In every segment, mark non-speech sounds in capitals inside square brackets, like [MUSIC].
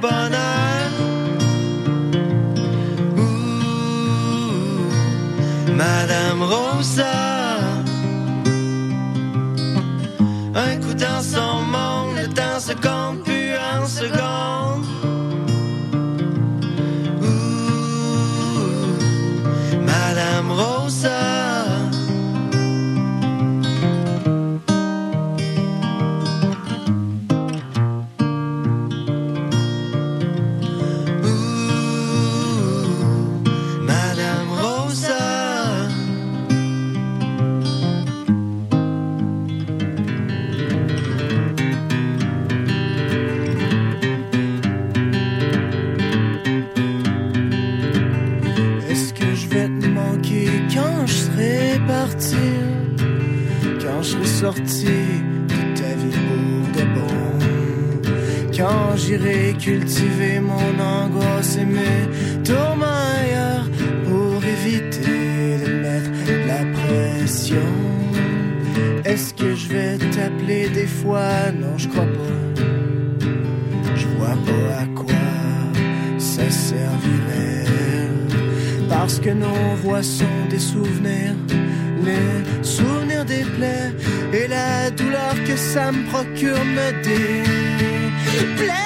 bonheur. Ouh, Madame Rosa. Cultiver mon angoisse et mes tourments ailleurs pour éviter de mettre la pression? Est-ce que je vais t'appeler des fois? Non, je crois pas. Je vois pas à quoi ça servirait. Parce que nos voix sont des souvenirs, les souvenirs des plaies et la douleur que ça me procure me déplaît.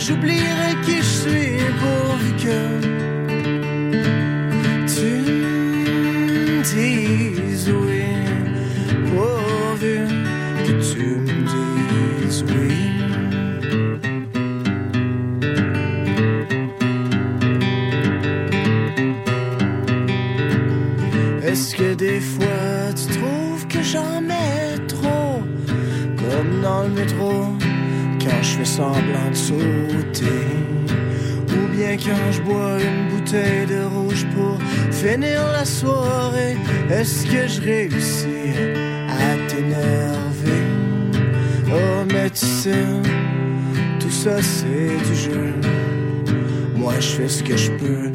J'oublierai qui je suis pourvu que tu me dises oui, pourvu que tu me dises oui. Est-ce que des fois tu trouves que j'en mets trop, comme dans le métro, quand je fais semblant de sauter? Ou bien quand je bois une bouteille de rouge pour finir la soirée, est-ce que je réussis à t'énerver? Oh, mais tu sais, tout ça c'est du jeu. Moi je fais ce que je peux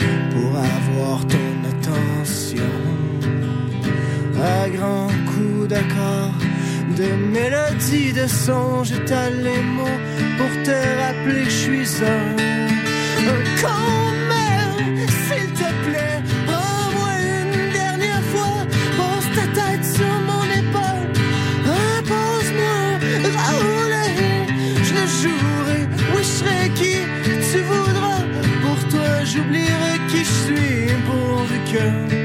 de mélodies, de sons, j'étale les mots pour te rappeler que je suis un con, mais s'il te plaît, prends-moi une dernière fois, pose ta tête sur mon épaule, impose-moi rouler, je le jouerai, oui je serai qui tu voudras, pour toi j'oublierai qui je suis. Pourvu que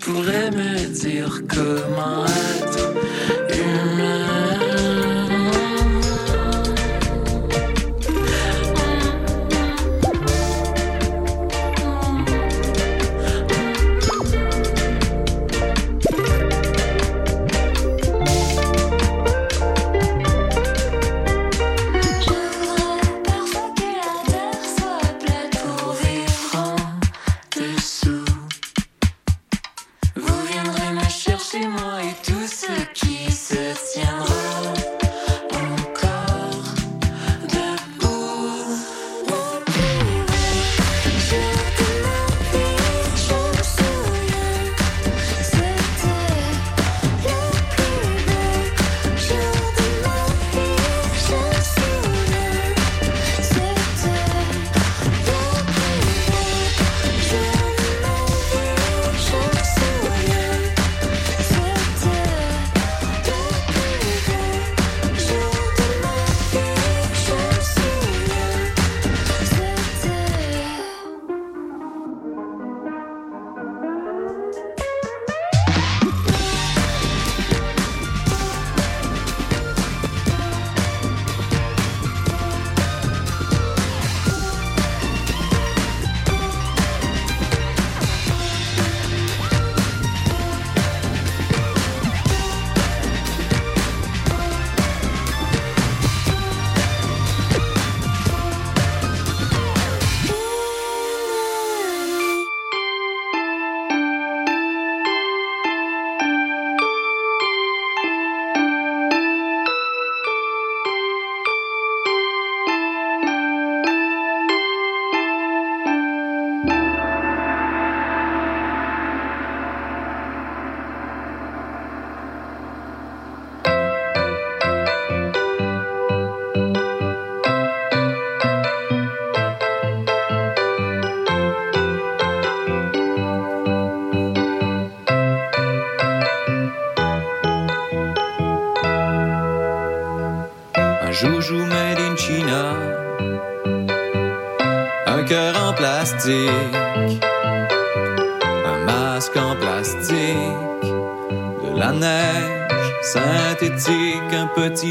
pourrait me dire comment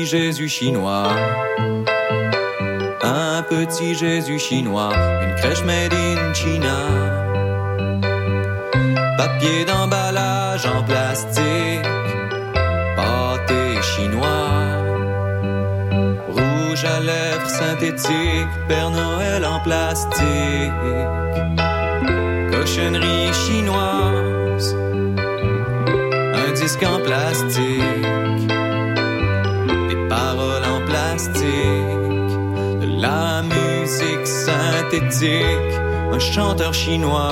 Jésus chinois. Un petit Jésus chinois, une crèche made in China. Papier d'emballage en plastique, pâté chinois. Rouge à lèvres synthétique, Père Noël en plastique cochonnerie chinoise, un chanteur chinois,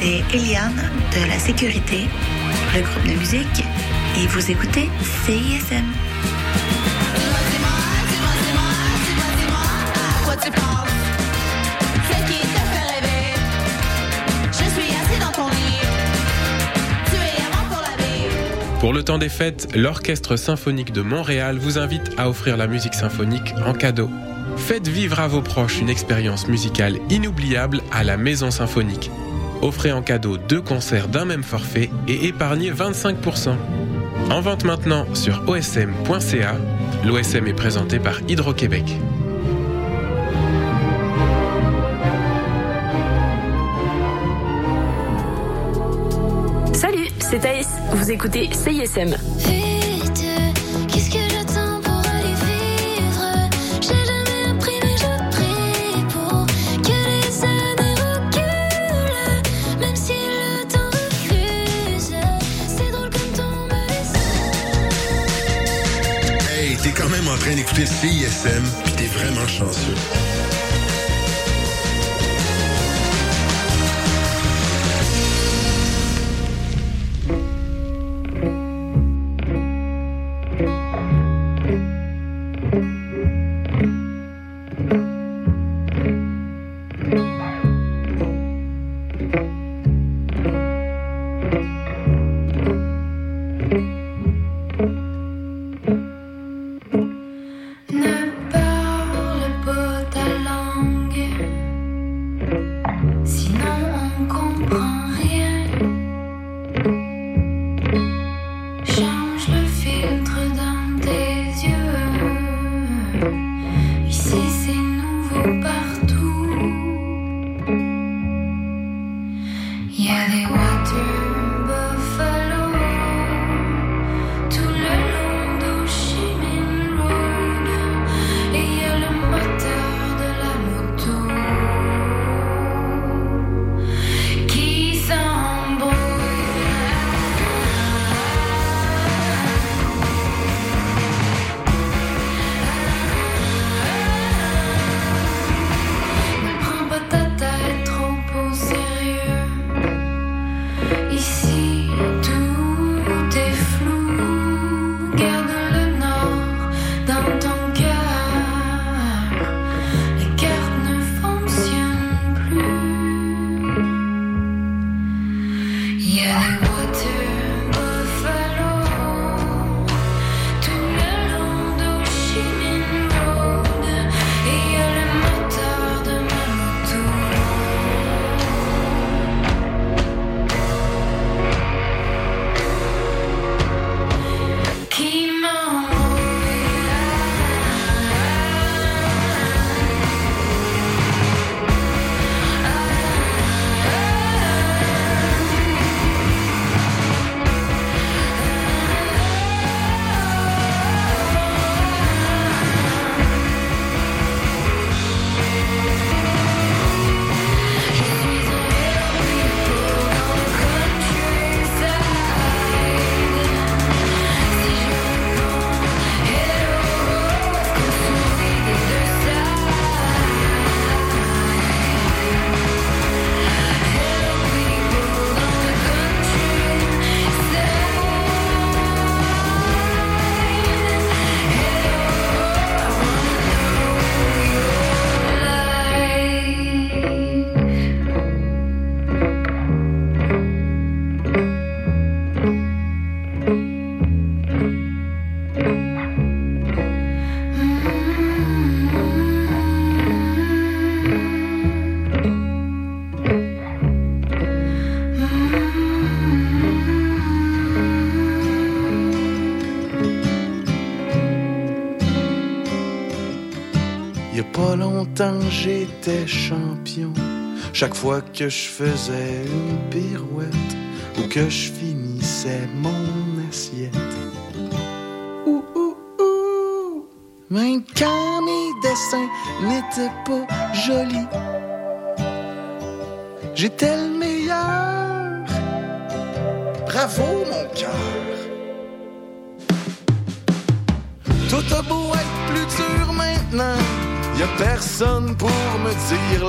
c'est Eliane de la Sécurité, le groupe de musique, et vous écoutez CISM. Pour le temps des fêtes, l'Orchestre symphonique de Montréal vous invite à offrir la musique symphonique en cadeau. Faites vivre à vos proches une expérience musicale inoubliable à la Maison Symphonique. Offrez en cadeau deux concerts d'un même forfait et épargnez 25%. En vente maintenant sur osm.ca. L'OSM est présenté par Hydro-Québec. Salut, c'est Thaïs. Vous écoutez CISM. Train d'écouter CISM, pis t'es vraiment chanceux. j'étais champion, chaque fois que je faisais une pirouette ou que je finissais mon see you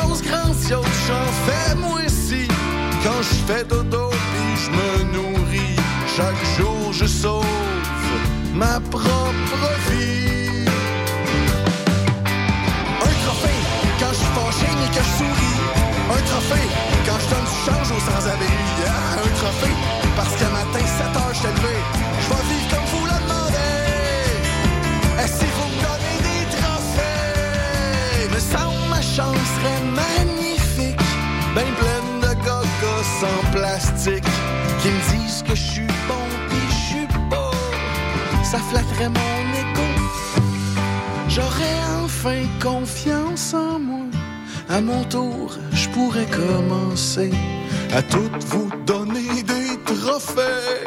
chose grandiose, j'en fais moi si. Quand je fais dodo, puis je me nourris. Chaque jour, je sauve ma propre vie. Un trophée quand je suis fâché mais que je souris. Un trophée quand je donne du change aux sans-abri. Un trophée parce qu'à matin, 7 heures, je t'ai levé. chambre serait magnifique, ben pleine de cocos en plastique, qui me disent que je suis bon pis je suis beau, ça flatterait mon écho. J'aurais enfin confiance en moi, à mon tour je pourrais commencer à toutes vous donner des trophées.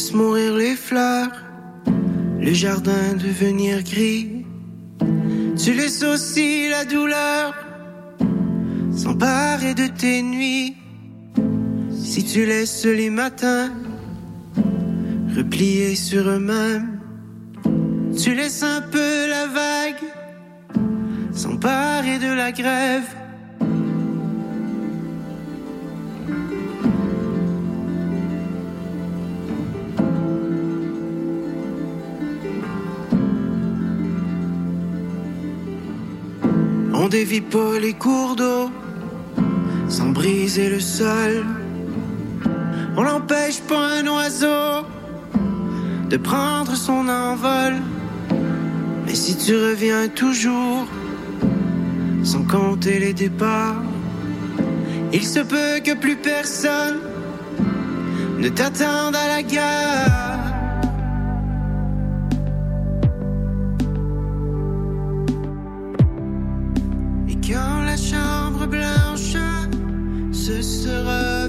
Laisses mourir les fleurs, le jardin devenir gris, tu laisses aussi la douleur s'emparer de tes nuits. Si tu laisses les matins repliés sur eux-mêmes, tu laisses un peu la vague s'emparer de la grève. Dévie pas les cours d'eau sans briser le sol. On n'empêche pas un oiseau de prendre son envol. Mais si tu reviens toujours sans compter les départs, il se peut que plus personne ne t'attende à la gare. Quand la chambre blanche se sera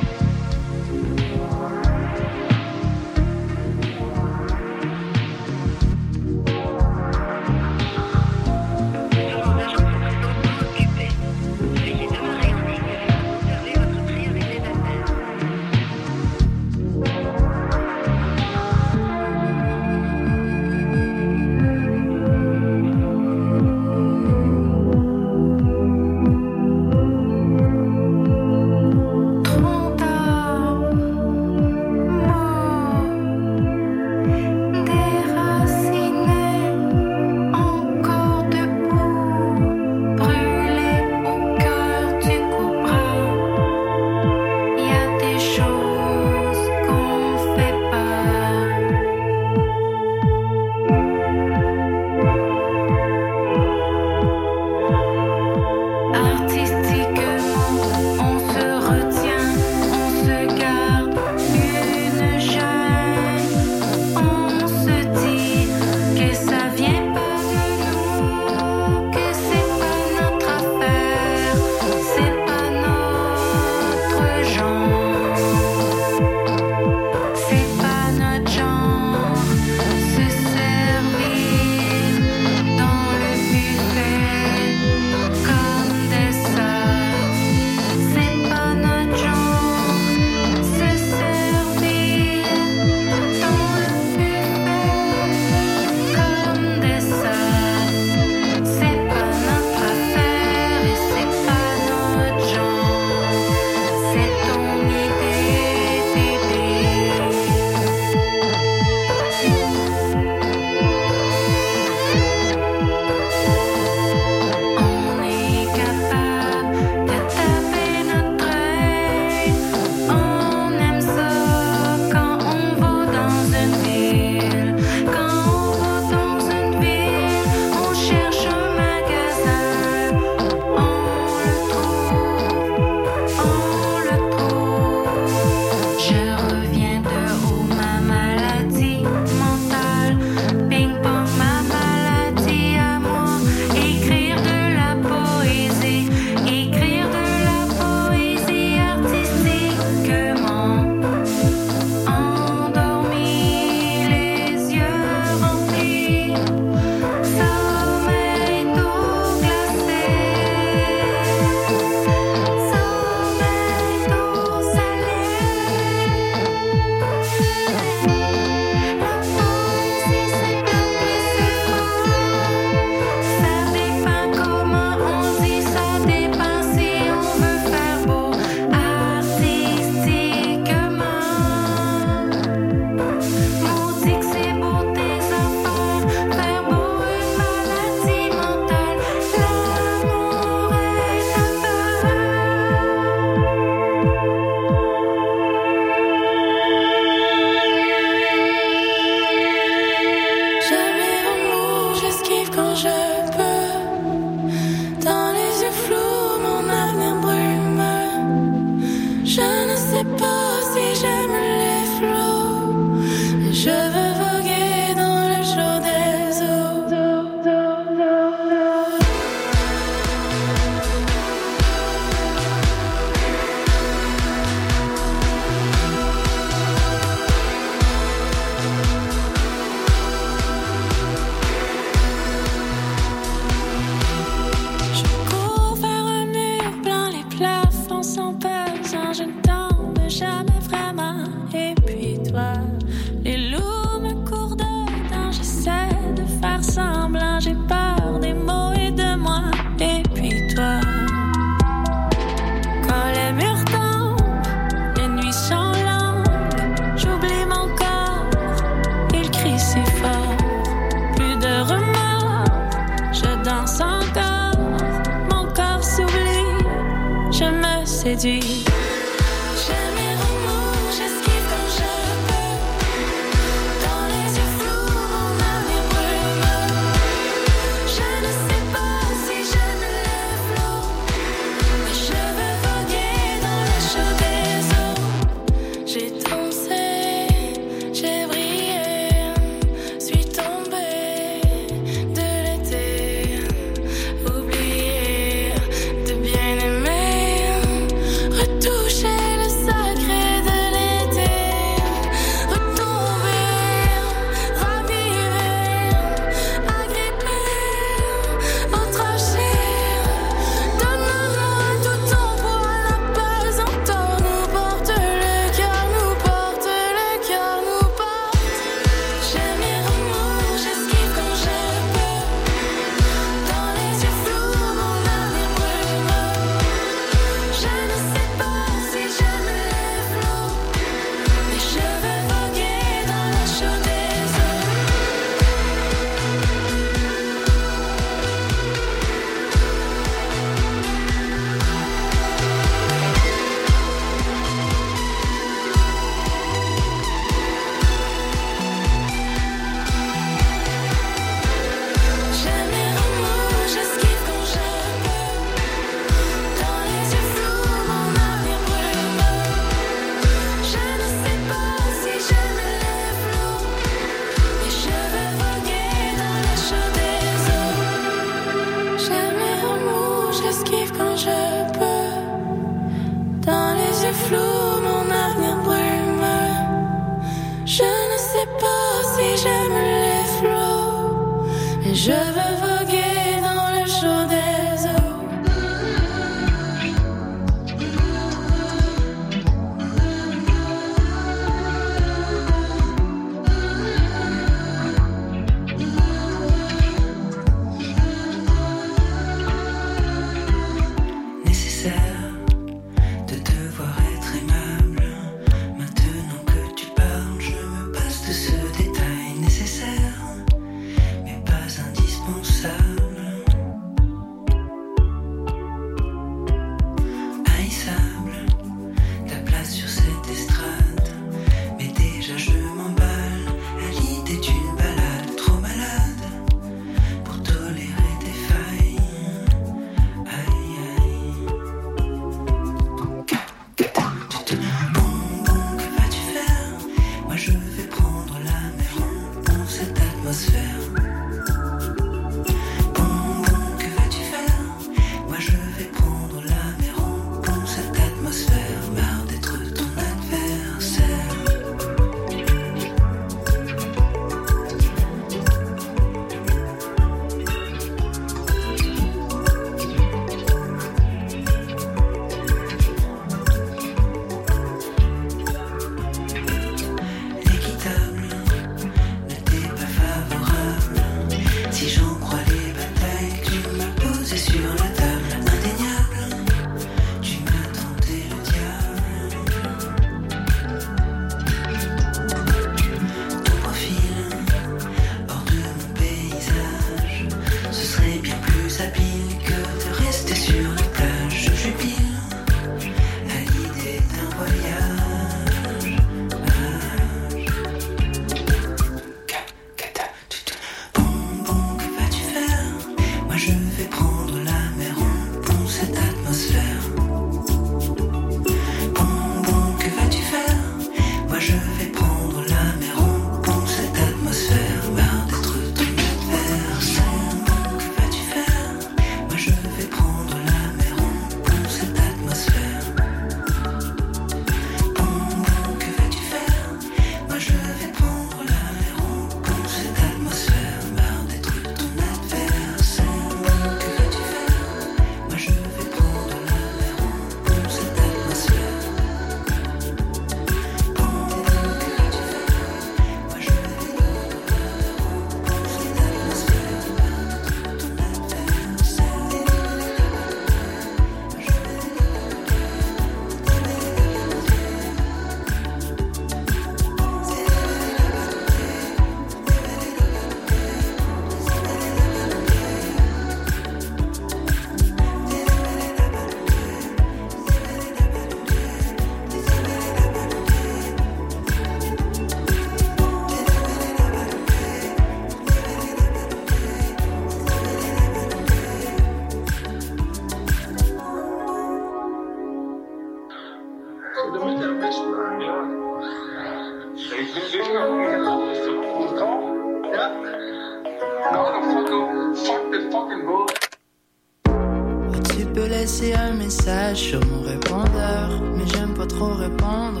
sur mon répondeur, mais j'aime pas trop répondre.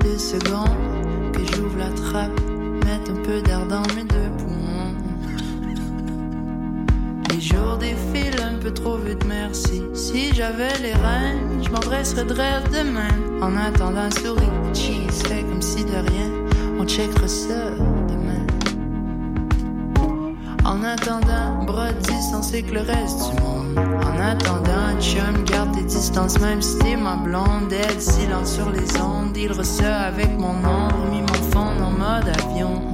Deux secondes que j'ouvre la trappe, mettre un peu d'air dans mes deux poumons. Les jours défilent un peu trop vite, merci. Si j'avais les rênes, je m'adresserais de demain. En attendant, souris, cheese, fait comme si de rien, on checkera ça. En attendant, brodis sans que le reste du monde. En attendant, chum, garde tes distances, même si t'es ma blonde. Elle silence sur les ondes, il ressort avec mon ombre, mis mon fond en mode avion.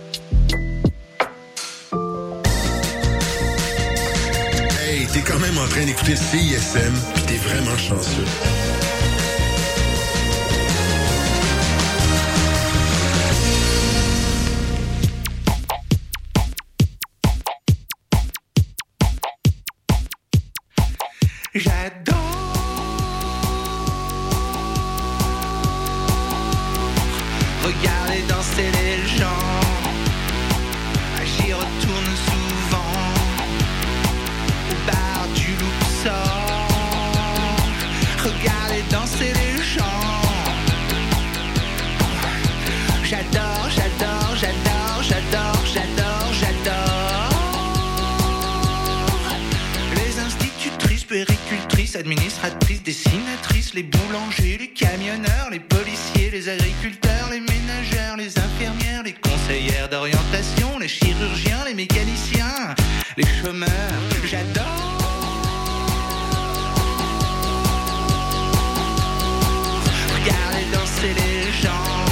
T'es quand même en train d'écouter CISM, pis t'es vraiment chanceux. Les boulangers, les camionneurs, les policiers, les agriculteurs, les ménagères, les infirmières, les conseillères d'orientation, les chirurgiens, les mécaniciens, les chômeurs. J'adore. Regarder danser les gens.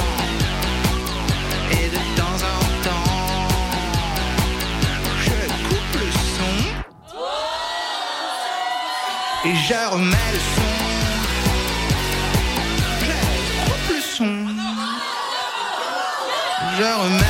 Et de temps en temps, je coupe le son. Et je remets le son. Je remets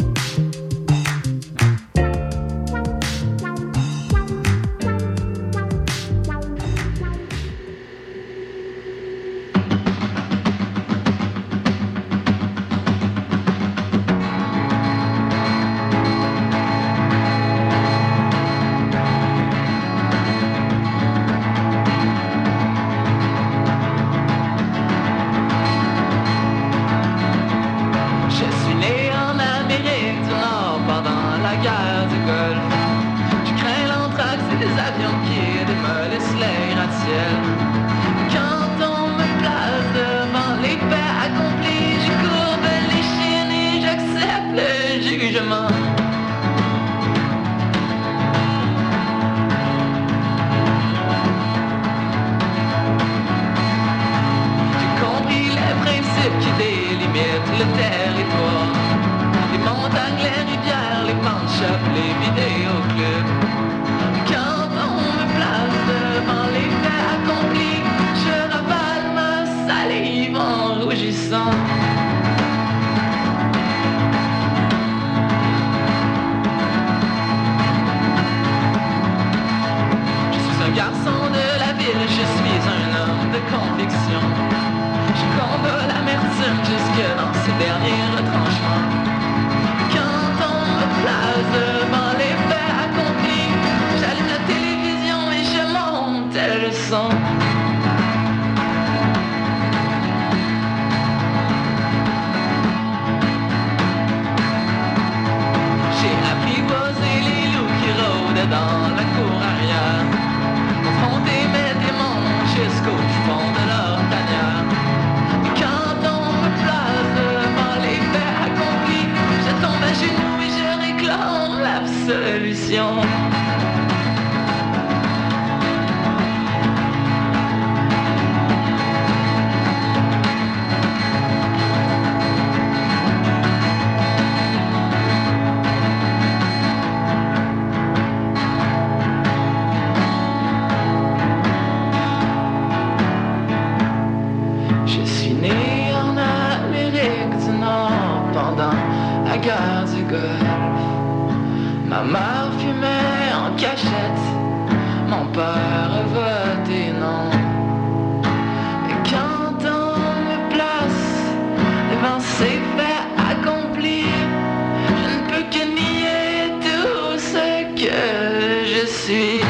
suis.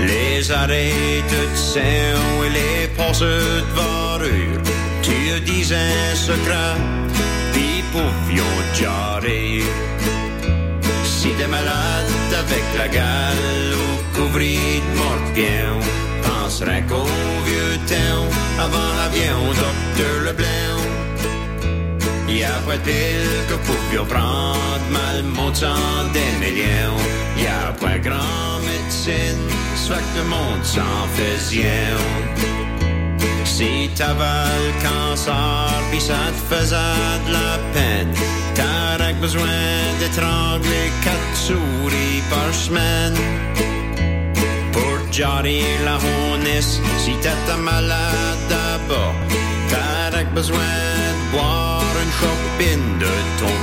Les arrêts de sein et les passes de varure, tu dis un secret, puis pouvions jarrer. Si t'es malade avec la gale ou couvri de morpion, penserais qu'au vieux temps, avant l'avion, docteur Leblanc. Millions. Y a pas grand médecine, soit que le monde s'en faisait. Si t'avais le cancer, pis ça te faisait de la peine, t'aurais besoin d'étrangler quatre souris par semaine. Pour jarrer la honesse, si t'étais malade d'abord, t'aurais besoin de boire une de ton.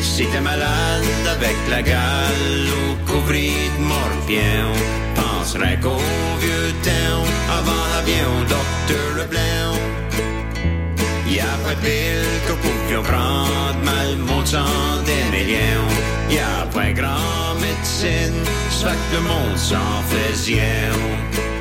Si t'es malade avec la gale ou couvri de morpion, penserais qu'au vieux temps, avant l'avion, docteur Leblanc. Y a pas de pile que pouvions prendre mal montant des millions. Y a pas grand médecine, ça que le monde s'en faisait.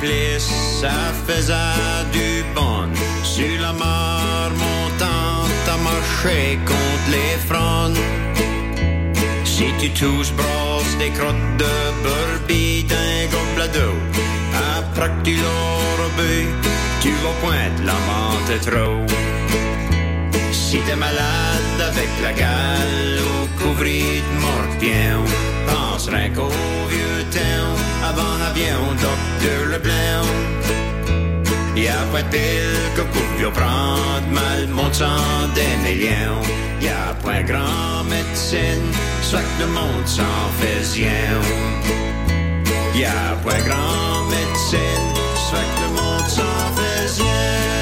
Plisses, ça faisait du bon. Sur la mare montante, à marcher contre les fronts. Si tu touches, brosses des crottes de burbie d'un gobelet d'eau. Après que tu l'auras tu vas pointer la menthe trop. Si t'es malade avec la gale ou couvri de morpion, penserais qu'au vieux temps, avant l'avion, docteur Leblanc. Y a pas de que pouvions prendre mal montant des millions. Y a pas grand médecine, soit que le monde s'en faisait. Y a pas grand médecine, soit que le monde s'en. J'aime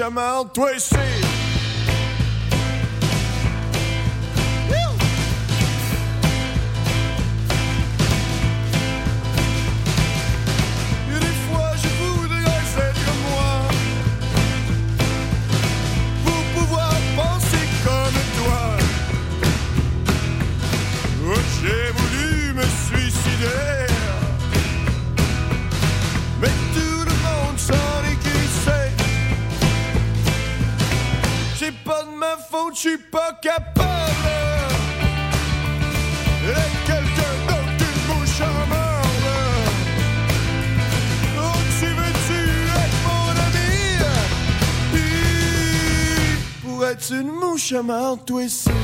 une mouche intuição.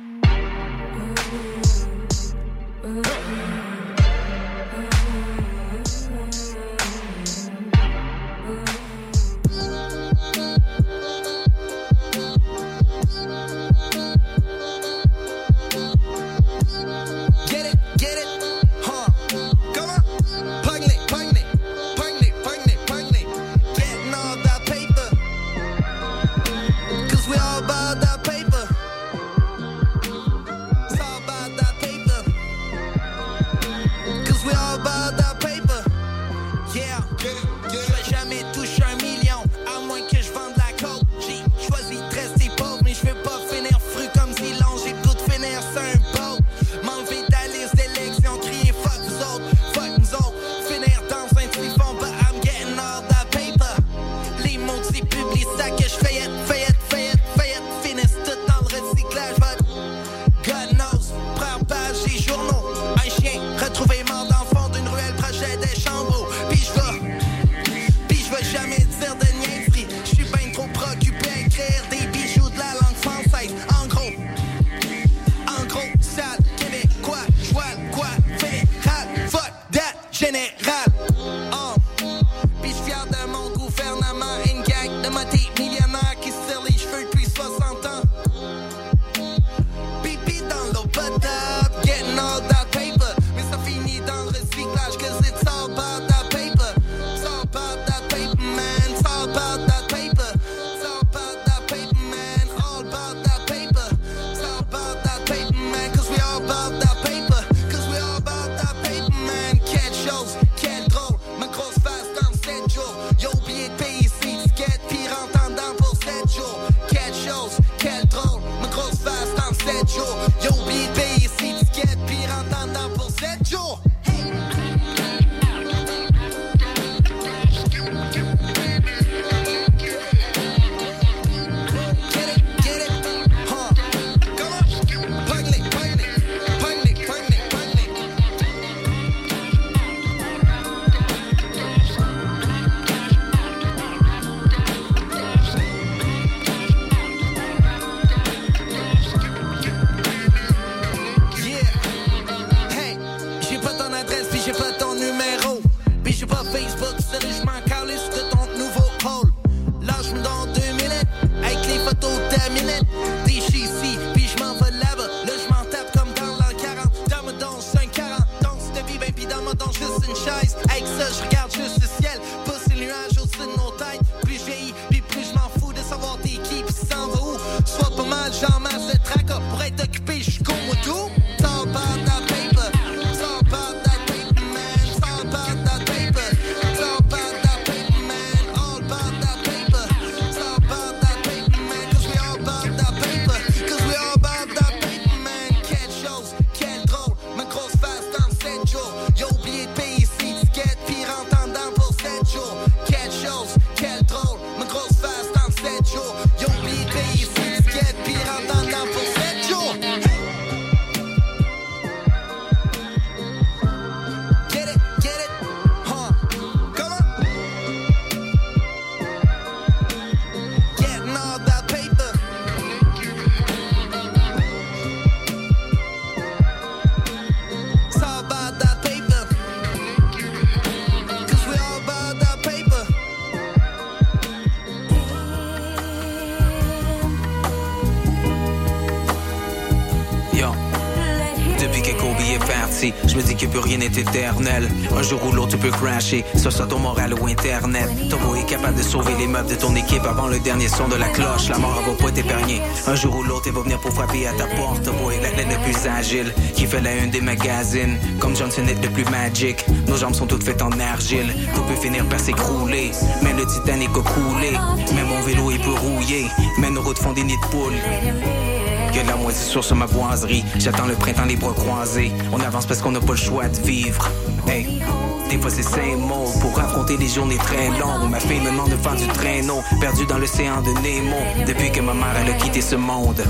rien éternel. Un jour ou l'autre, tu peux crasher, soit sur ton moral ou internet. Beau est capable de sauver les meubles de ton équipe avant le dernier son de la cloche. La mort elle va pas t'épargner. Un jour ou l'autre, elle va venir pour frapper à ta porte. Beau est l'athlète le plus agile, qui fait la une des magazines. Comme Johnson est le plus magic. Nos jambes sont toutes faites en argile. Tout peut finir par s'écrouler. Mais le Titanic a coulé. Mais mon vélo est peu rouillé. Mais nos routes font des nids de poules. Que la moisissure sur ma boiserie. J'attends le printemps les bras croisés. On avance parce qu'on n'a pas le choix de vivre. Hey. Des fois c'est saint mots pour affronter des journées très longues. Ma fille me demande de faire du traîneau, perdu dans l'océan de Nemo. Depuis que ma mère a quitté ce monde,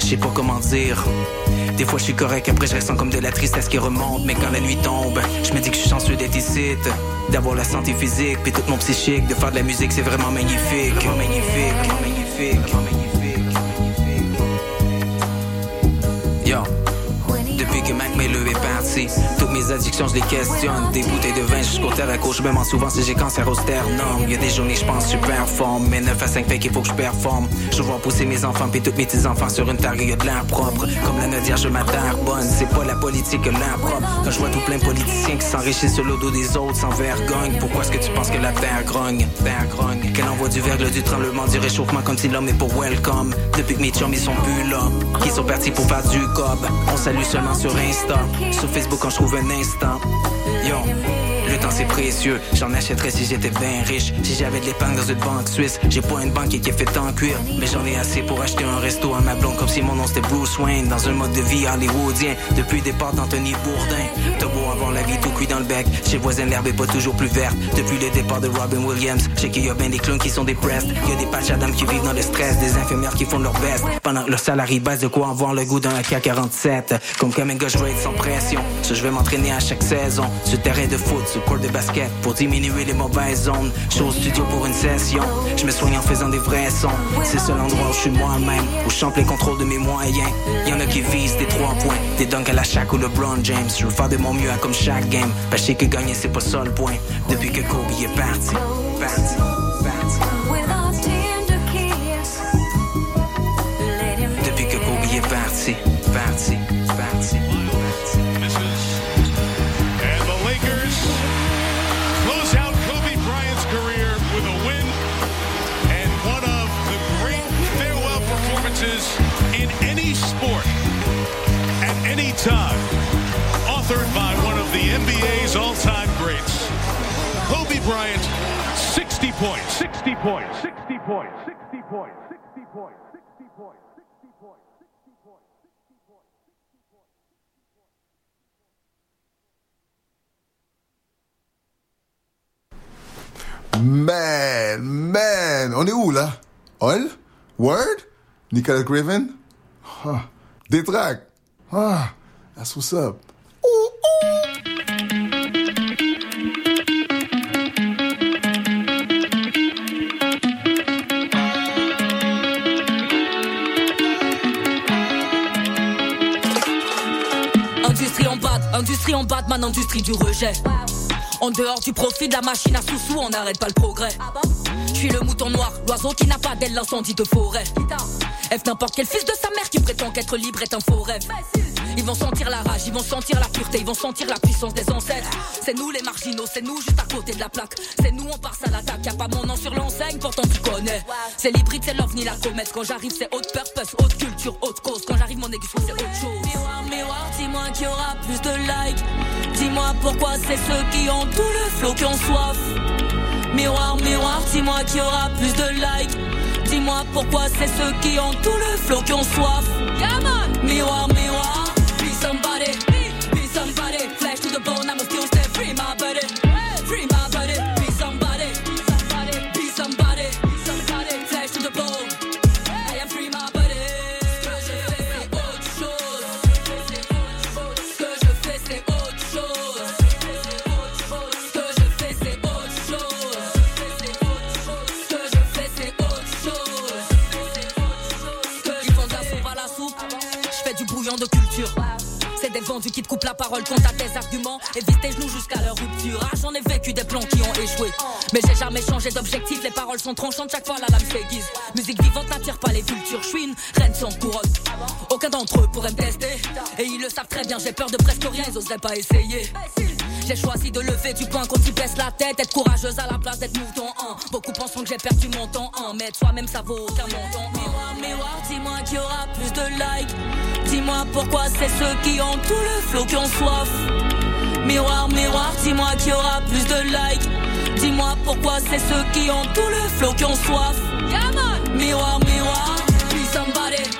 je sais pas comment dire. Des fois je suis correct, après je ressens comme de la tristesse qui remonte. Mais quand la nuit tombe, je me dis que je suis chanceux d'être ici, d'avoir la santé physique, puis tout mon psychique, de faire de la musique, c'est vraiment magnifique, magnifique, magnifique, magnifique. Que Mac Melo est parti, toutes mes addictions, je les questionne. Des bouteilles de vin jusqu'au terre à gauche, je me mens souvent si j'ai cancer au sternum. Y a des journées, je pense super forme, mais 9 à 5 fait qu'il faut que je performe. Je vois pousser mes enfants, puis tous mes petits-enfants sur une targue, y a de l'air propre. Comme la Nadia, je m'adhère bonne, c'est pas la politique que l'air propre. Quand je vois tout plein de politiciens qui s'enrichissent sur le dos des autres sans vergogne, pourquoi est-ce que tu penses que la terre grogne? Terre grogne. Qu'elle envoie du verglas, du tremblement, du réchauffement comme si l'homme est pas welcome. Depuis que mes chums, ils sont plus là, qui sont partis pour faire du cob. On salue seulement sur Insta, sur Facebook quand je trouve un instant. Yo. Le temps c'est précieux, j'en achèterais si j'étais bien riche. Si j'avais de l'épargne dans une banque suisse, j'ai pas une banque qui est faite en cuir. Mais j'en ai assez pour acheter un resto à ma blonde comme si mon nom c'était Bruce Wayne. Dans un mode de vie hollywoodien, depuis le départ d'Anthony Bourdin. T'as beau avoir la vie tout cuit dans le bec, chez voisin l'herbe est pas toujours plus verte. Depuis le départ de Robin Williams, je sais qu'il y a bien des clowns qui sont depressed. Y a des patchs à dames qui vivent dans le stress, des infirmières qui font leur best. Pendant que leur salarié baisse de quoi avoir le goût d'un AK-47. Comme gars, je veux être sans pression. Je vais m'entraîner à chaque saison. Sur terrain de foot, court de basket, pour diminuer les mauvaises zones. Je suis au studio pour une session. Je me soigne en faisant des vrais sons. C'est seul endroit où je suis moi-même, où je chante les contrôles de mes moyens. Y en a qui visent des trois points, des dunks à la chaque ou LeBron James. Je veux faire de mon mieux à comme chaque game. Parce que gagner, c'est pas ça le point. Depuis que Kobe est parti. Time. Authored by one of the NBA's all-time greats. Kobe Bryant, 60 points, 60 points, 60 points, 60 points, 60 points, 60 points, 60 points. Man, man, on est où là? Hall? Word? Nicolas Graven? Ah, Détrac. Ah, that's what's up. Industrie en bas, industrie en Batman, industrie du rejet. En dehors du profit de la machine à sous-sous, on n'arrête pas le progrès. Je suis le mouton noir, l'oiseau qui n'a pas d'aile, l'incendie de forêt. F n'importe quel fils de sa mère qui prétend qu'être libre est un faux rêve. Ils vont sentir la rage, ils vont sentir la pureté, ils vont sentir la puissance des ancêtres. C'est nous les marginaux, c'est nous juste à côté de la plaque. C'est nous on passe à l'attaque, y'a pas mon nom sur l'enseigne, pourtant tu connais. C'est l'hybride, c'est l'ovni, la comète. Quand j'arrive, c'est haute purpose, haute culture, haute cause. Quand j'arrive, mon aiguille c'est autre chose. Miroir, miroir, dis-moi qui aura plus de likes. Dis-moi pourquoi c'est ceux qui ont tout le flow qui ont soif. Miroir, miroir, dis-moi qui aura plus de likes. Dis-moi pourquoi c'est ceux qui ont tout le flow qui ont soif. Miroir, miroir, qui te coupent la parole contre tes arguments. Évite tes genoux jusqu'à leur rupture. Ah, j'en ai vécu des plans qui ont échoué. Mais j'ai jamais changé d'objectif. Les paroles sont tranchantes, chaque fois la lame s'aiguise. Musique vivante n'attire pas les vultures. Je suis une reine sans couronne. Aucun d'entre eux pourrait me tester. Et ils le savent très bien, j'ai peur de presque rien, ils oseraient pas essayer. J'ai choisi de lever du point quand tu baisses la tête, être courageuse à la place d'être mouton. hein. Beaucoup penseront que j'ai perdu mon temps, hein, mais de soi-même ça vaut aucun montant. Miroir, miroir, dis-moi qui aura plus de likes. Dis-moi pourquoi c'est ceux qui ont tout le flow qui ont soif. Miroir, miroir, dis-moi qui aura plus de likes. Dis-moi pourquoi c'est ceux qui ont tout le flow qui ont soif. Miroir, miroir, be somebody,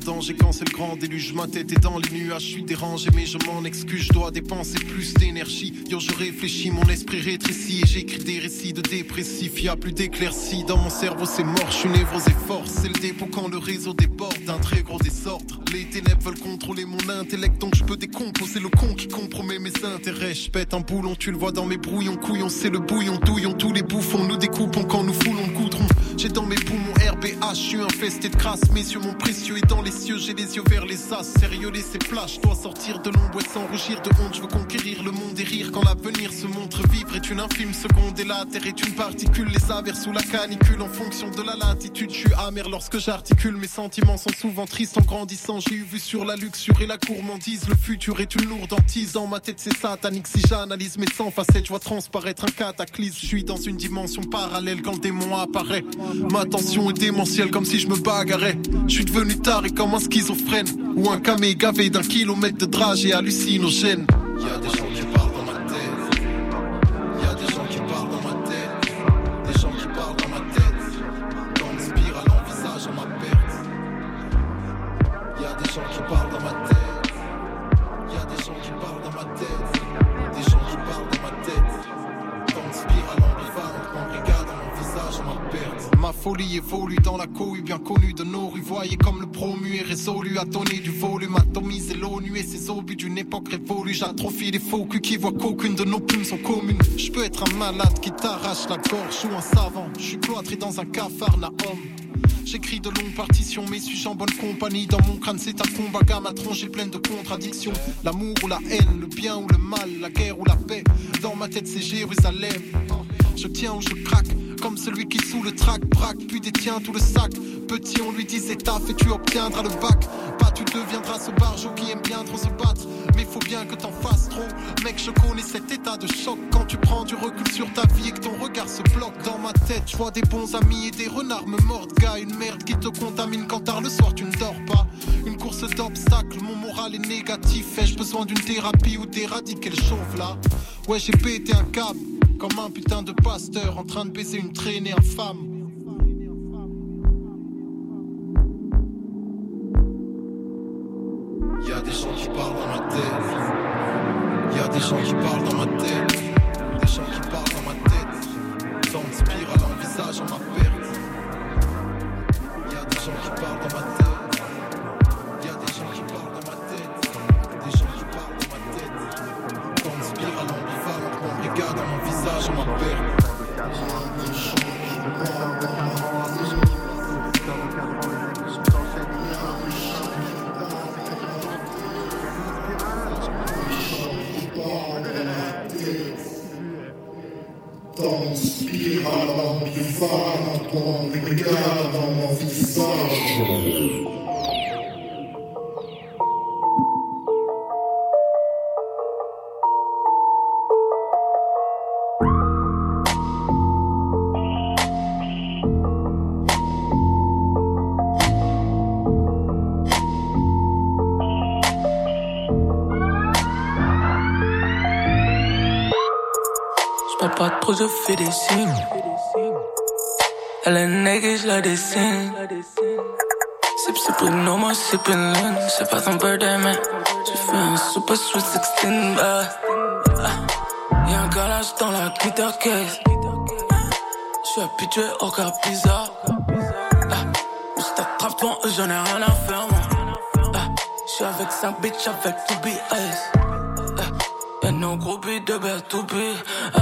danger quand c'est le grand déluge. Ma tête est dans les nuages, je suis dérangé, mais je m'en excuse. Je dois dépenser plus d'énergie. Yo, je réfléchis, mon esprit rétrécit et j'écris des récits de dépressifs. Y a plus d'éclaircies dans mon cerveau, c'est mort. Je suis névrose et force. C'est le dépôt quand le réseau déborde d'un très gros désordre. Les ténèbres veulent contrôler mon intellect, donc je peux décomposer le con qui compromet mes intérêts. Je pète un boulon, tu le vois dans mes brouillons, couillons, c'est le bouillon, douillon. Tous les bouffons nous découpons quand nous foulons le goudron. J'ai dans mes poumons RBH, je suis infesté de crasse. Messieurs, mon précieux est dans les cieux, j'ai les yeux vers les as. Sérieux, laissez plage, je dois sortir de l'ombre et sans rougir de honte. Je veux conquérir le monde et rire quand l'avenir se montre. Vivre est une infime seconde et la terre est une particule. Les averses sous la canicule en fonction de la latitude. Je suis amer lorsque j'articule, mes sentiments sont souvent tristes en grandissant. J'ai eu vu sur la luxure et la gourmandise. Le futur est une lourde hantise. Dans ma tête, c'est satanique. Si j'analyse mes 100 facettes, je vois transparaître un cataclysme. Je suis dans une dimension parallèle quand le démon apparaît. Ma tension est démentielle comme si je me bagarrais. Je suis devenu taré comme un schizophrène. Ou un camé gavé d'un kilomètre de drage et hallucinogène. Y des ses obus d'une époque révolue. J'atrophie les faux culs qui voient qu'aucune de nos plumes sont communes. Je peux être un malade qui t'arrache la gorge ou un savant. Je suis cloîtré dans un cafarnaum. J'écris de longues partitions, mais suis-je en bonne compagnie? Dans mon crâne, c'est un combat, gamme à tronche et pleine de contradictions. L'amour ou la haine, le bien ou le mal, la guerre ou la paix. Dans ma tête, c'est Jérusalem. Je tiens ou je craque, comme celui qui sous le trac braque, puis détient tout le sac. Petit, on lui disait taf et tu obtiendras le bac. Pas, tu deviendras ce barjot qui aime bien trop se battre. Mais faut bien que t'en fasses trop. Mec, je connais cet état de choc quand tu prends du recul sur ta vie et que ton regard se bloque dans ma tête. Je vois des bons amis et des renards me mordent, gars. Une merde qui te contamine quand tard le soir tu ne dors pas. Une course d'obstacles, mon moral est négatif. Ai-je besoin d'une thérapie ou d'éradiquer le chauve là? Ouais, j'ai pété un câble. Comme un putain de pasteur en train de baiser une traînée infâme. Y a des gens qui parlent dans ma tête. Y a des gens qui parlent dans ma tête. La dessine. Sip, sip, no more sipping lean. C'est pas ton birthday, mais j'ai fait un super sweet 16, bah. Ah. Y'a un galage dans la guitare case. J'suis habitué au cas bizarre. Ah. Je t'attrape, toi, j'en ai rien à faire, moi. J'suis avec 5 bitches, avec 2 BS. Ah. Y'a nos gros beats de bête to be. Ah.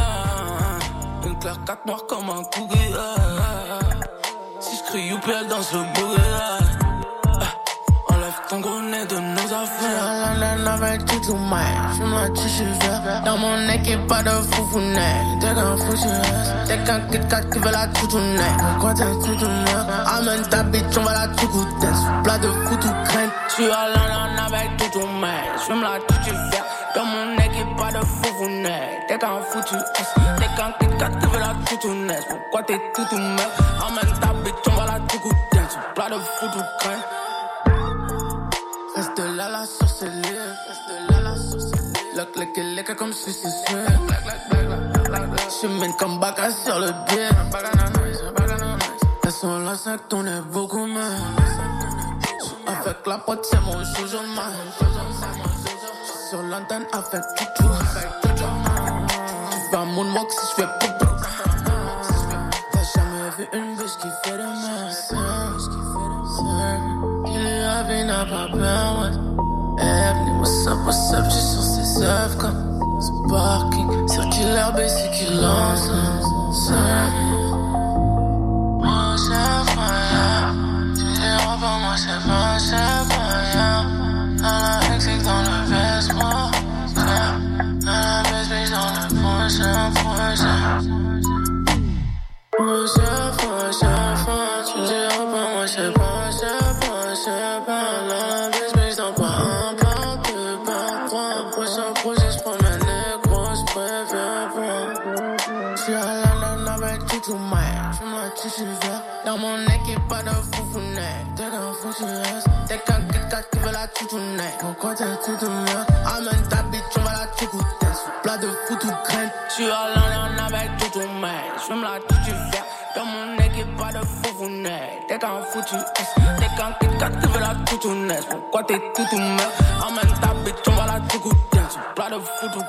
Une claire 4 noire comme un cougar. Danse le boogie. Ah. Ah. Enlève ton gros nez de nos affaires. London avec tout tout mal. J'fume la tissu vert. Dans mon équipe, pas de foufounet. T'es qu'un fou sur T'es qu'un Kit Kat qui veut la toutounet. Pourquoi t'es toutounet? Amène ta bitch, on va la tout goûter. Sous plat de foutu crème. J'suis à London avec tout tout mal. J'fume la tissu vert. Dans mon équipe, pas de foufounet. T'es qu'un foutu S. T'es qu'un Kit Kat qui veut la toutounet. Pourquoi t'es toutounet? Amène ta bitch, on va la tout goûter. Sous plat de foutu crème. Reste là, la sorcellerie. Reste là, la sorcellerie. Lock, lick, lick, comme si c'est sûr. J'mène comme Baka sur le biais. Elles sont là, ça es beaucoup mal. Avec la pote, c'est mon joujou. J'suis sur l'antenne avec Tutu. Tu vas moonwalk si j'fais popo. T'as jamais vu une bitch qui fait de mal. Il lui avait n'a pas peur, ouais. Ebony, what's up, what's up, j'suis sur ses œuvres comme Sparking. Circulaire, basic, il lance. Moi, c'est pas Tu diras pas, moi, c'est pas, c'est qu'un fou sur S. T'es qu'un Kit Kat qui veut la toutounet. Pourquoi t'es toutounet? Amène ta bitch, on va la tout. Sous plat de foutu graine. J'suis à London avec tout tout mal. J'fume la tissu vert. Dans mon équipe, pas de foufounet. T'es qu'un foutu S. T'es qu'un Kit Kat la toutounet. Pourquoi t'es toutounet? Amène ta bitch, on va la tout plat de foutu.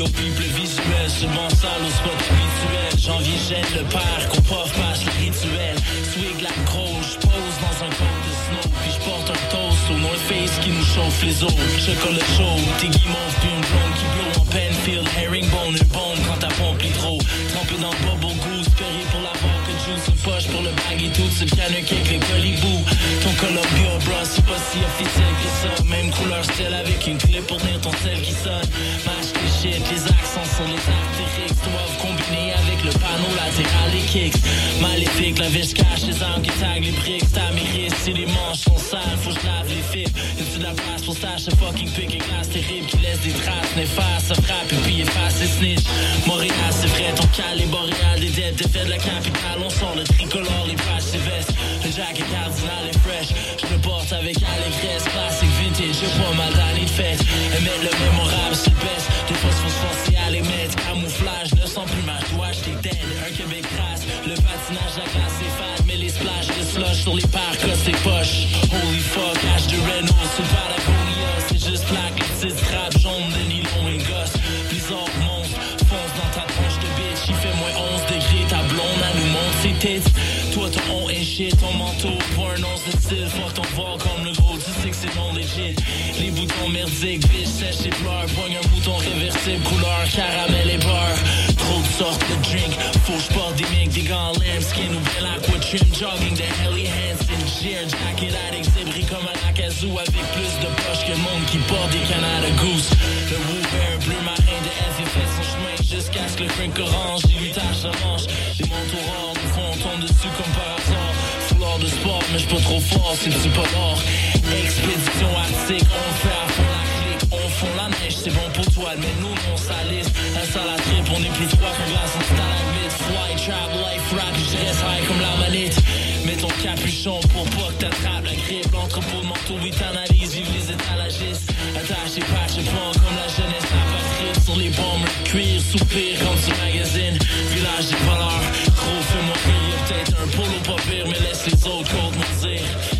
Yo people visuel, m'en sale au spot habituel Janvier jette le père, qu'on puff passe le rituel. Swig la grosse, pose dans un compte de snow Puis je porte un toast au North Face qui nous chauffe les os. Chocolat chaud, t'es guimauve puis une qui blow en Penfield Herringbone, une bombe quand ta pompe l'hydro Trempé dans le bubble poche pour le bag et tout, ce canuc avec les colibous. Ton Columbia bro, c'est pas si officiel que ça. Même couleur style avec une clé pour tenir ton sel qui sonne. Match les shit, les accents sur les artériques Doivent combiner avec le panneau latéral des kicks. Maléfique, la vie je cache les armes qui taguent les bricks. T'as mes risques, si les manches sont sales, faut que je lave les fibres. Y'a-tu de la place pour stash un fucking pick et glace terrible Qui laisse des traces néfastes, ça frappe et puis efface les snitch. Montréal c'est vrai, ton cal est boréal Des dettes, défait de la capitale, on sort le tricolore, les pages c'est veste Le jacket cardinal est fresh, je le porte avec allégresse Classique vintage, j'ai pas mal d'années de fête. Et mettre le mémorable, c'est le best Des fois se forcer à les sur les parcs, c'est poche. Holy fuck, H de Renault, c'est le Patagonia C'est juste plaque, les petites straps jaunes de nylon et gosse Blizzard monte, fonce dans ta tronche de bitch. Il fait moins 11 degrés, ta blonde, elle nous montre ses tits. Toi ton on est shit, ton manteau pour un once de style. Fuck ton voir comme le gros, tu sais que c'est non legit. Les boutons merdiques, bitch sèche et pleure Poigne un bouton réversible, couleur caramel et beurre. Trop de sortes de drink, faut que j'porte des mecs, des gants ou bel aqua trim Jogging de Helly Hansen, sheer jacket addict Zébri comme un acazou avec plus de poches que le monde qui porte des Canada Goose. Le Wooper bleu marin de F fait son chemin jusqu'à ce que le drink orange Il lui tâche la manche, les manteaux rares nous font on tombe dessus comme par hasard. Foulard de sport mais j'suis pas trop fort, c'est du pas d'or Expédition arctique, on fait à fond la clique On fond la neige, c'est bon pour toi Mais nous on salisse, un sale à trip On est plus froid qu'un glace en stalagmite. Fly, trap, life, rap, je high comme la ton capuchon pour pas que t'attrapes la grippe L'entrepôt de manteau, oui t'analyses, vive les étalagistes. Attache tes patchs comme la jeunesse La patrie sur les bombes, le cuir, soupir comme sur magazine. Village des valeurs, gros fais-moi rire Peut-être un polo pas pire, mais laisse les autres côtes me dire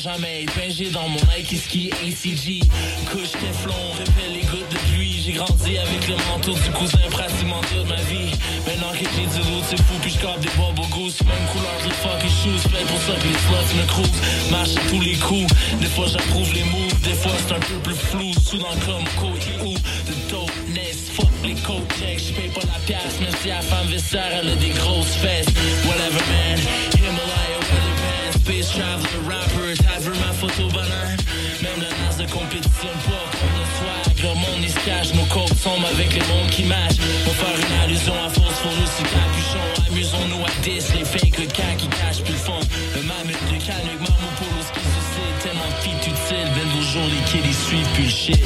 jamais pingé dans mon Nike ski ACG Couche Teflon, répète les gouttes de pluie. J'ai grandi avec le manteau du cousin pratiquement toute ma vie. Maintenant que j'ai du loot, c'est fou puis je des bubble goose Même couleur que les fucking shoes, c'est pour ça que les sluts me cruisent Marche à tous les coups, des fois j'approuve les moves. Des fois c'est un peu plus flou, soudain comme Cody ou The dopeness, fuck les coat checks J'paye pas la pièce, mais si la femme elle a des grosses fesses. Whatever man, Himalaya weather pants. Space vu ma photo Même la naze de compétition pas comme le swag Le monde il se cache, nos côtes sombres avec les mondes qui matchent. Va faire une allusion à force pour aussi capuchon Amusons-nous à 10, les fakes, cas qui cache plus le fond Le mamute, le canuc, maman polo, ce qui suscite Tellement de filles utiles, ben nos jours les kids ils suivent plus le shit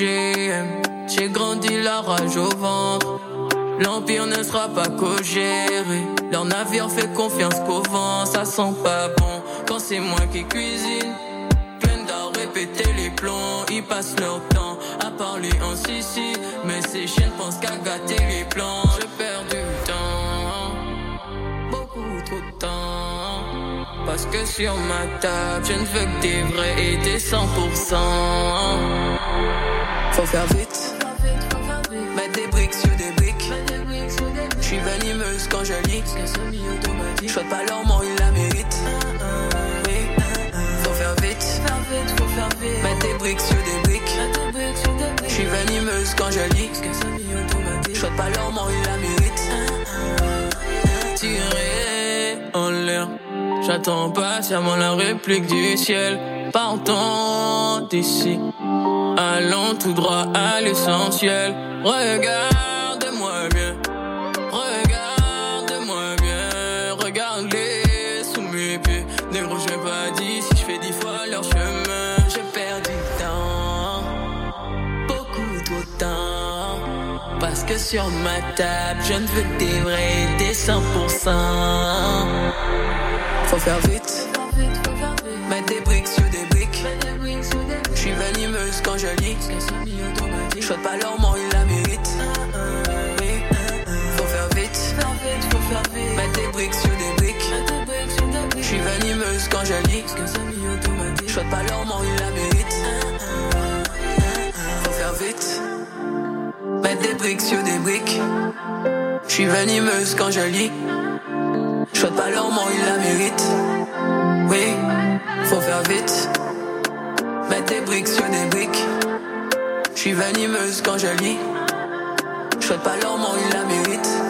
J'ai grandi la rage au ventre. L'empire ne sera pas co-géré. Leur navire fait confiance qu'au vent, ça sent pas bon. Quand c'est moi qui cuisine, plein d'art répéter les plombs. Ils passent leur temps à parler en sissi. Mais ces chiens pensent qu'à gâter les plans. Je perds Parce que sur ma table, je ne veux que des vrais et des 100%. Faut faire vite, mettre des briques sur des briques. Je suis venimeuse quand je lis. Je souhaite pas leur mort, ils la méritent. Oui, faut faire vite, mettre des briques sur des briques. Je suis venimeuse quand je lis. Je souhaite pas leur mort, ils la méritent. Tirer en l'air. J'attends patiemment la réplique du ciel. Partons d'ici. Allons tout droit à l'essentiel. Regarde-moi bien. Regarde-moi bien. Regarde-les sous mes pieds. Négro, je vais pas dire si je fais dix fois leur chemin. Je perds du temps. Beaucoup trop de temps. Parce que sur ma table, je ne veux des vrais, des 100%. Faut faire vite. Mettre des briques sur des briques. Je suis venimeuse quand je lis. Je souhaite pas leur mort, ils la méritent. Faut faire vite. Mettre des briques sur des briques. Je suis venimeuse quand je lis. Je souhaite pas leur mort, ils la méritent. Faut faire vite. Mettre des briques sur des briques. Je suis venimeuse quand je lis. Souhaite pas leur mort, ils la méritent. Oui, faut faire vite. Mettre des briques sur des briques. Je suis venimeuse quand je lis. Souhaite pas leur mort, ils la méritent.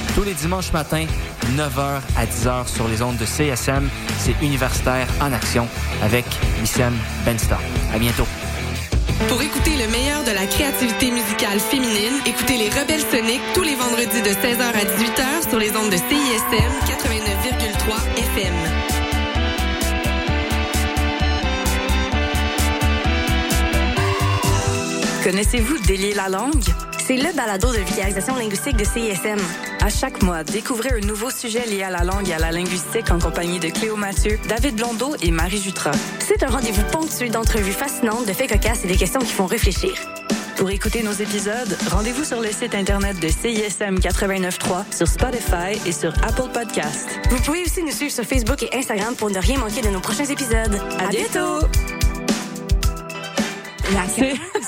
Tous les dimanches matins, 9h à 10h sur les ondes de CSM, c'est Universitaire en Action avec Wissem Bensta. À bientôt. Pour écouter le meilleur de la créativité musicale féminine, écoutez les Rebelles Soniques tous les vendredis de 16h à 18h sur les ondes de CISM 89,3 FM. Connaissez-vous Délier la langue? C'est le balado de vulgarisation linguistique de CISM. À chaque mois, découvrez un nouveau sujet lié à la langue et à la linguistique en compagnie de Cléo Mathieu, David Blondeau et Marie Jutra. C'est un rendez-vous ponctué d'entrevues fascinantes, de faits cocasses et des questions qui font réfléchir. Pour écouter nos épisodes, rendez-vous sur le site internet de CISM 89.3, sur Spotify et sur Apple Podcast. Vous pouvez aussi nous suivre sur Facebook et Instagram pour ne rien manquer de nos prochains épisodes. À, bientôt!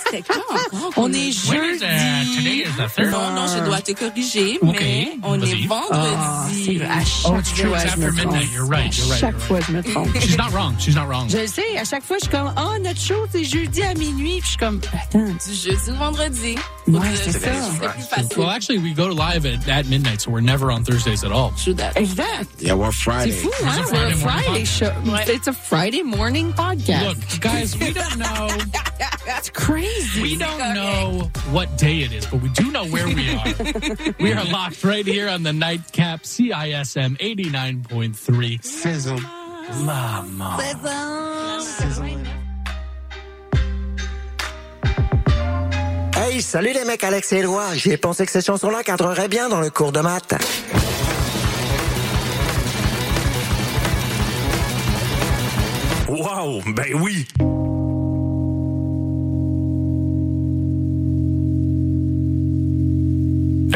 C'était quand [LAUGHS] encore? On est jeudi. When is, today is the third? Non, non, je dois te corriger, mais on est vendredi. Ah, Oh, it's true. You're right. You're right. chaque fois, je me trompe. [LAUGHS] She's not wrong. She's not wrong. Je le sais, à chaque fois, je suis comme, oh, notre show, c'est jeudi à minuit. Puis je suis comme, attends. Du jeudi au vendredi. Ouais, c'est ça. C'est. Well, actually, we go live at, at midnight, so we're never on Thursdays at all. Exact. Yeah, we're C'est Friday. fou, It's hein? a C'est un Friday show. podcast. It's a Friday morning podcast. Look, guys, we don't know. [LAUGHS] That's crazy. We don't know what day it is, but we do know where we are. we are locked right here on the nightcap CISM 89.3. Sizzle. Mama. Hey, salut les mecs, Alex et Éloi. J'ai pensé que cette chanson-là cadrerait bien dans le cours de maths. Wow, ben oui.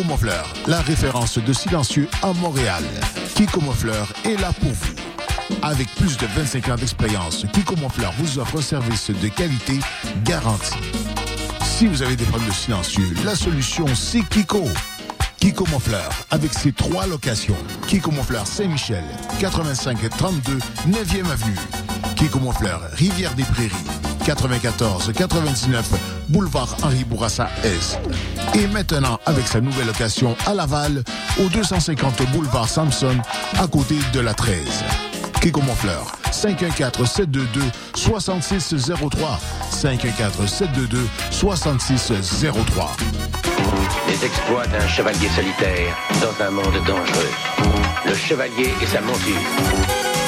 Kiko Mofleur, la référence de silencieux à Montréal. Kiko Mofleur est là pour vous. Avec plus de 25 ans d'expérience, Kiko Mofleur vous offre un service de qualité garanti. Si vous avez des problèmes de silencieux, la solution c'est Kiko. Kiko Monfleur, avec ses trois locations. Kiko Monfleur Saint-Michel, 85 32 9e avenue. Kiko Monfleur Rivière des Prairies, 94 99 boulevard Henri Bourassa Est. Et maintenant, avec sa nouvelle location à Laval, au 250 boulevard Samson, à côté de la 13. Kiko Monfleur, 514-722-6603. 514-722-6603. Les exploits d'un chevalier solitaire dans un monde dangereux. Le chevalier et sa monture.